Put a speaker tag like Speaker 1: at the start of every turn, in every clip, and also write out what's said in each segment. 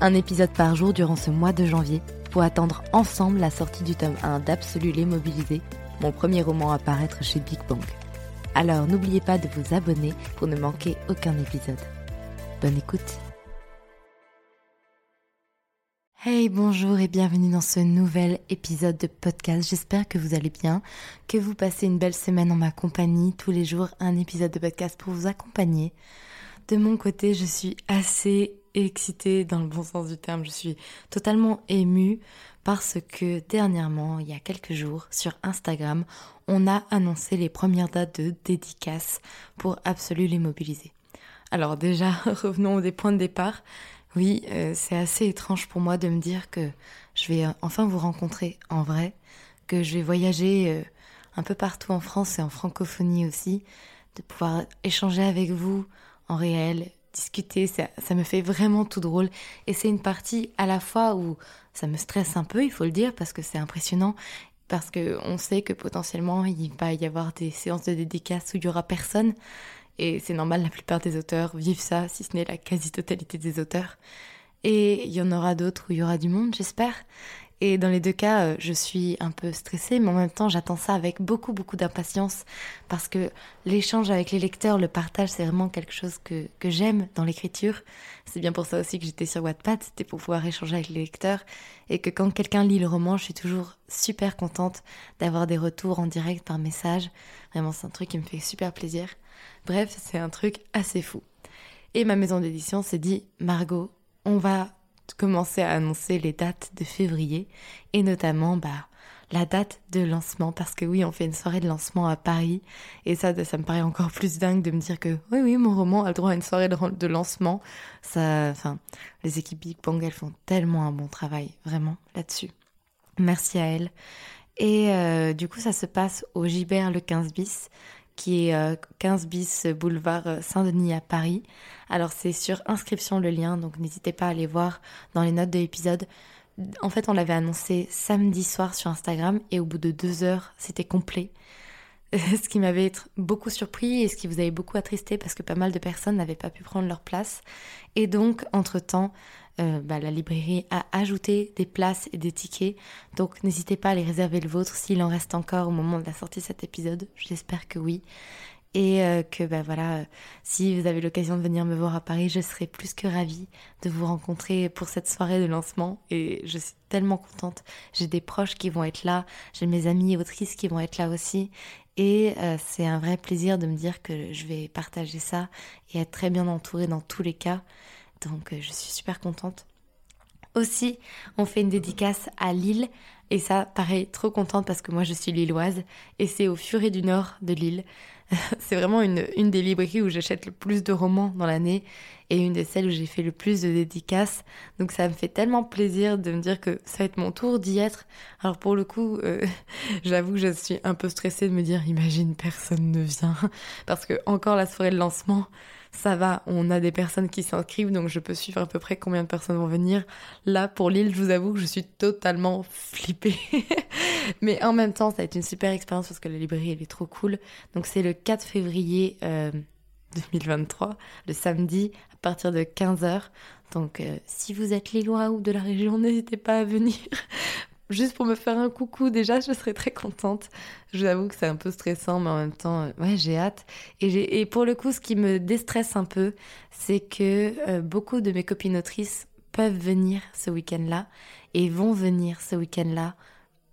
Speaker 1: un épisode par jour durant ce mois de janvier pour attendre ensemble la sortie du tome 1 d'Absolu les Mobilisés, mon premier roman à paraître chez Big Bang. Alors n'oubliez pas de vous abonner pour ne manquer aucun épisode. Bonne écoute Hey, bonjour et bienvenue dans ce nouvel épisode de podcast. J'espère que vous allez bien, que vous passez une belle semaine en ma compagnie. Tous les jours, un épisode de podcast pour vous accompagner. De mon côté, je suis assez excitée dans le bon sens du terme. Je suis totalement émue parce que dernièrement, il y a quelques jours, sur Instagram, on a annoncé les premières dates de dédicaces pour Absolu les mobiliser. Alors déjà, revenons des points de départ. Oui, euh, c'est assez étrange pour moi de me dire que je vais euh, enfin vous rencontrer en vrai, que je vais voyager euh, un peu partout en France et en francophonie aussi, de pouvoir échanger avec vous en réel, discuter, ça, ça me fait vraiment tout drôle. Et c'est une partie à la fois où ça me stresse un peu, il faut le dire, parce que c'est impressionnant, parce qu'on sait que potentiellement il va y avoir des séances de dédicaces où il y aura personne. Et c'est normal, la plupart des auteurs vivent ça, si ce n'est la quasi-totalité des auteurs. Et il y en aura d'autres où il y aura du monde, j'espère. Et dans les deux cas, euh, je suis un peu stressée, mais en même temps, j'attends ça avec beaucoup, beaucoup d'impatience, parce que l'échange avec les lecteurs, le partage, c'est vraiment quelque chose que, que j'aime dans l'écriture. C'est bien pour ça aussi que j'étais sur Wattpad, c'était pour pouvoir échanger avec les lecteurs, et que quand quelqu'un lit le roman, je suis toujours super contente d'avoir des retours en direct par message. Vraiment, c'est un truc qui me fait super plaisir. Bref, c'est un truc assez fou. Et ma maison d'édition s'est dit, Margot, on va commencer à annoncer les dates de février et notamment bah la date de lancement parce que oui on fait une soirée de lancement à Paris et ça ça me paraît encore plus dingue de me dire que oui oui mon roman a le droit à une soirée de, lancement. Ça enfin les équipes Big Bang elles font tellement un bon travail vraiment là-dessus. Merci à elles. Et euh, du coup ça se passe au Gibert le 15 bis qui est 15 euh, bis boulevard Saint-Denis à Paris. Alors c'est sur inscription le lien, donc n'hésitez pas à aller voir dans les notes de l'épisode. En fait, on l'avait annoncé samedi soir sur Instagram et au bout de deux heures, c'était complet. ce qui m'avait beaucoup surpris et ce qui vous avait beaucoup attristé parce que pas mal de personnes n'avaient pas pu prendre leur place. Et donc, entre-temps, euh, bah, la librairie a ajouté des places et des tickets. Donc n'hésitez pas à les réserver le vôtre s'il en reste encore au moment de la sortie de cet épisode. J'espère que oui. Et euh, que bah, voilà, si vous avez l'occasion de venir me voir à Paris, je serai plus que ravie de vous rencontrer pour cette soirée de lancement. Et je suis tellement contente. J'ai des proches qui vont être là, j'ai mes amis autrices qui vont être là aussi. Et euh, c'est un vrai plaisir de me dire que je vais partager ça et être très bien entourée dans tous les cas. Donc euh, je suis super contente. Aussi, on fait une dédicace à Lille. Et ça, pareil, trop contente parce que moi je suis lilloise. Et c'est au Furet du Nord de Lille. c'est vraiment une, une des librairies où j'achète le plus de romans dans l'année. Et une de celles où j'ai fait le plus de dédicaces. Donc ça me fait tellement plaisir de me dire que ça va être mon tour d'y être. Alors pour le coup, euh, j'avoue que je suis un peu stressée de me dire, imagine, personne ne vient. Parce que encore la soirée de lancement ça va, on a des personnes qui s'inscrivent, donc je peux suivre à peu près combien de personnes vont venir. Là, pour Lille, je vous avoue que je suis totalement flippée. Mais en même temps, ça va être une super expérience parce que la librairie, elle est trop cool. Donc c'est le 4 février 2023, euh, le samedi, à partir de 15h. Donc euh, si vous êtes lillois ou de la région, n'hésitez pas à venir juste pour me faire un coucou, déjà, je serais très contente. Je vous avoue que c'est un peu stressant, mais en même temps, euh, ouais, j'ai hâte. Et, pour le coup, ce qui me déstresse un peu, c'est que euh, beaucoup de mes copines autrices peuvent venir ce week-end-là et vont venir ce week-end-là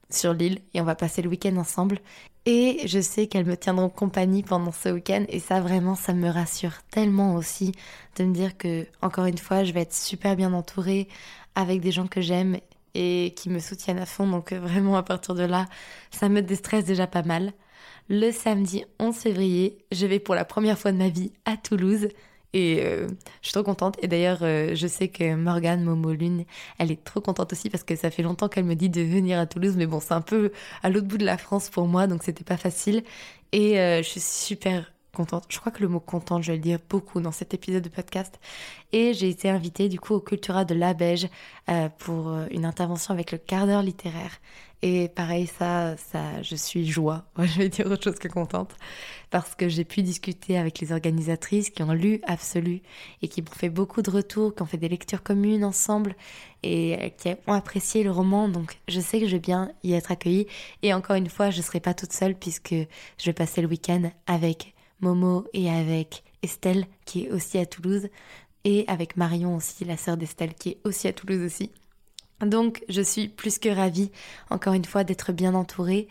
Speaker 1: sur l'île et on va passer le week-end ensemble. Et je sais qu'elles me tiendront compagnie pendant ce week-end et ça vraiment ça me rassure tellement aussi de me dire que encore une fois je vais être super bien entourée avec des gens que j'aime et qui me soutiennent à fond. Donc euh, vraiment à partir de là, ça me déstresse déjà pas mal. Le samedi 11 février, je vais pour la première fois de ma vie à Toulouse. Et euh, je suis trop contente. Et d'ailleurs, euh, je sais que Morgane Momo Lune, elle est trop contente aussi parce que ça fait longtemps qu'elle me dit de venir à Toulouse. Mais bon, c'est un peu à l'autre bout de la France pour moi, donc c'était pas facile. Et je suis super contente. Je crois que le mot contente, je vais le dire beaucoup dans cet épisode de podcast. Et j'ai été invitée du coup au Cultura de la Beige euh, pour euh, une intervention avec le quart d'heure littéraire. Et pareil, ça, ça, je suis joie. je vais dire autre chose que contente parce que j'ai pu discuter avec les organisatrices qui ont lu Absolu et qui m'ont fait beaucoup de retours, qui ont fait des lectures communes ensemble et qui ont apprécié le roman. Donc, je sais que je vais bien y être accueillie. Et encore une fois, je serai pas toute seule puisque je vais passer le week-end avec Momo et avec Estelle qui est aussi à Toulouse et avec Marion aussi, la sœur d'Estelle qui est aussi à Toulouse aussi. Donc je suis plus que ravie encore une fois d'être bien entourée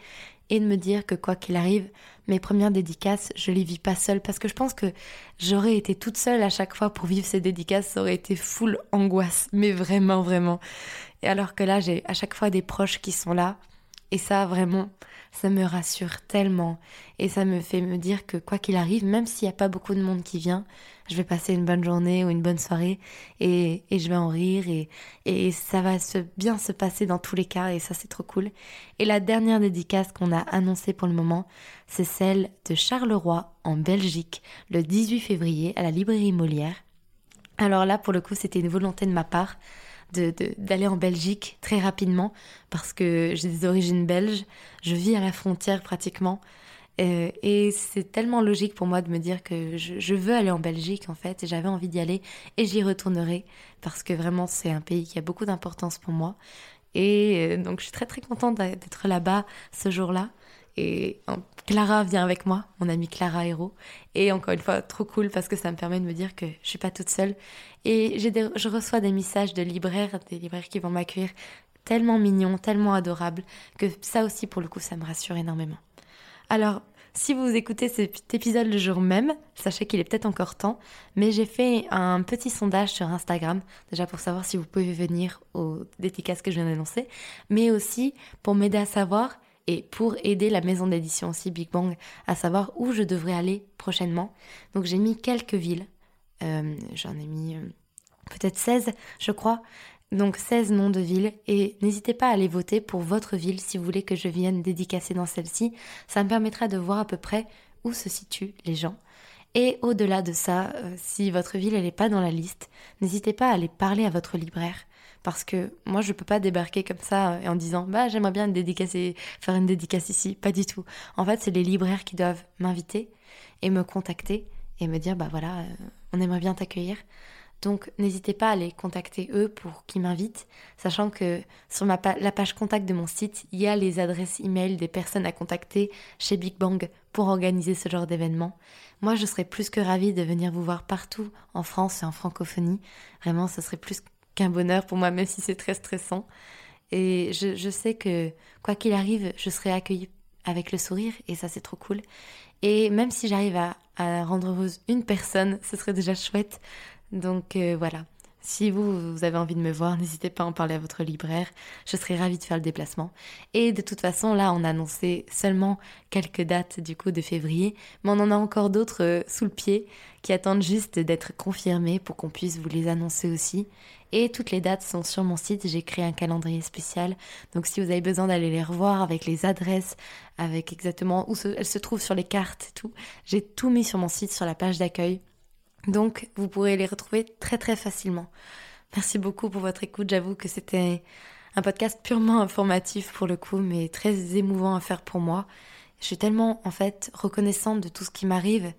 Speaker 1: et de me dire que quoi qu'il arrive, mes premières dédicaces, je les vis pas seule parce que je pense que j'aurais été toute seule à chaque fois pour vivre ces dédicaces, ça aurait été full angoisse, mais vraiment vraiment. Et alors que là, j'ai à chaque fois des proches qui sont là et ça vraiment, ça me rassure tellement et ça me fait me dire que quoi qu'il arrive, même s'il n'y a pas beaucoup de monde qui vient, je vais passer une bonne journée ou une bonne soirée et, et je vais en rire et, et ça va se, bien se passer dans tous les cas et ça c'est trop cool. Et la dernière dédicace qu'on a annoncée pour le moment, c'est celle de Charleroi en Belgique le 18 février à la librairie Molière. Alors là pour le coup c'était une volonté de ma part d'aller en Belgique très rapidement parce que j'ai des origines belges, je vis à la frontière pratiquement. Euh, et c'est tellement logique pour moi de me dire que je, veux aller en Belgique en fait, et j'avais envie d'y aller, et j'y retournerai, parce que vraiment c'est un pays qui a beaucoup d'importance pour moi. Et euh, donc je suis très très contente d'être là-bas ce jour-là. Et Clara vient avec moi, mon amie Clara Héros. Et encore une fois, trop cool parce que ça me permet de me dire que je suis pas toute seule. Et je reçois des messages de libraires, des libraires qui vont m'accueillir tellement mignons, tellement adorables, que ça aussi, pour le coup, ça me rassure énormément. Alors, si vous écoutez cet épisode le jour même, sachez qu'il est peut-être encore temps, mais j'ai fait un petit sondage sur Instagram, déjà pour savoir si vous pouvez venir aux dédicaces que je viens d'annoncer, mais aussi pour m'aider à savoir et pour aider la maison d'édition aussi Big Bang à savoir où je devrais aller prochainement. Donc j'ai mis quelques villes, euh, j'en ai mis euh, peut-être 16 je crois, donc 16 noms de villes et n'hésitez pas à aller voter pour votre ville si vous voulez que je vienne dédicacer dans celle-ci. Ça me permettra de voir à peu près où se situent les gens. Et au-delà de ça, euh, si votre ville n'est pas dans la liste, n'hésitez pas à aller parler à votre libraire parce que moi je peux pas débarquer comme ça euh, en disant bah j'aimerais bien dédicacer, faire une dédicace ici, pas du tout. En fait, c'est les libraires qui doivent m'inviter et me contacter et me dire bah voilà, euh, on aimerait bien t'accueillir. Donc n'hésitez pas à les contacter eux pour qu'ils m'invitent, sachant que sur la page contact de mon site, il y a les adresses email des personnes à contacter chez Big Bang pour organiser ce genre d'événement. Moi, je serais plus que ravie de venir vous voir partout en France et en francophonie. Vraiment, ce serait plus qu'un bonheur pour moi, même si c'est très stressant. Et je, sais que quoi qu'il arrive, je serai accueillie avec le sourire et ça c'est trop cool. Et même si j'arrive à, rendre heureuse une personne, ce serait déjà chouette. Donc euh, voilà. Si vous, avez envie de me voir, n'hésitez pas à en parler à votre libraire. Je serai ravie de faire le déplacement. Et de toute façon, là, on a annoncé seulement quelques dates du coup de février, mais on en a encore d'autres euh, sous le pied qui attendent juste d'être confirmées pour qu'on puisse vous les annoncer aussi. Et toutes les dates sont sur mon site. J'ai créé un calendrier spécial. Donc si vous avez besoin d'aller les revoir avec les adresses, avec exactement où elles se trouvent sur les cartes et tout, j'ai tout mis sur mon site, sur la page d'accueil. Donc, vous pourrez les retrouver très très facilement. Merci beaucoup pour votre écoute. J'avoue que c'était un podcast purement informatif pour le coup, mais très émouvant à faire pour moi. Je suis tellement en fait reconnaissante de tout ce qui m'arrive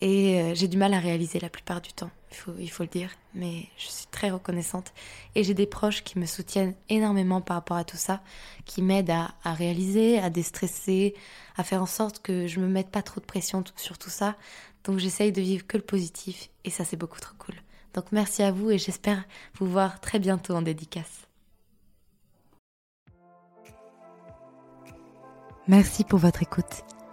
Speaker 1: et euh, j'ai du mal à réaliser la plupart du temps, il faut, le dire, mais je suis très reconnaissante et j'ai des proches qui me soutiennent énormément par rapport à tout ça, qui m'aident à, à réaliser, à déstresser, à faire en sorte que je me mette pas trop de pression sur tout ça. Donc j'essaye de vivre que le positif et ça c'est beaucoup trop cool. Donc merci à vous et j'espère vous voir très bientôt en dédicace. Merci pour votre écoute.